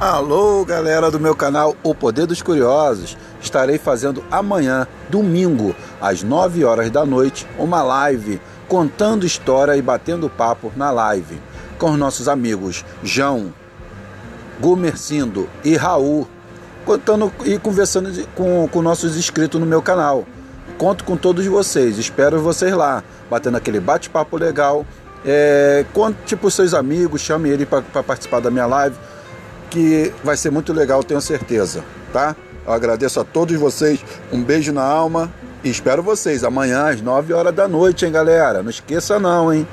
Alô, galera do meu canal O Poder dos Curiosos. Estarei fazendo amanhã, domingo, às 9 horas da noite, uma live contando história e batendo papo na live com os nossos amigos João, Gumercindo e Raul, contando e conversando com, com nossos inscritos no meu canal. Conto com todos vocês, espero vocês lá, batendo aquele bate-papo legal. É, conte para os seus amigos, chame ele para participar da minha live que vai ser muito legal, tenho certeza, tá? Eu agradeço a todos vocês, um beijo na alma e espero vocês amanhã às 9 horas da noite, hein, galera? Não esqueça não, hein?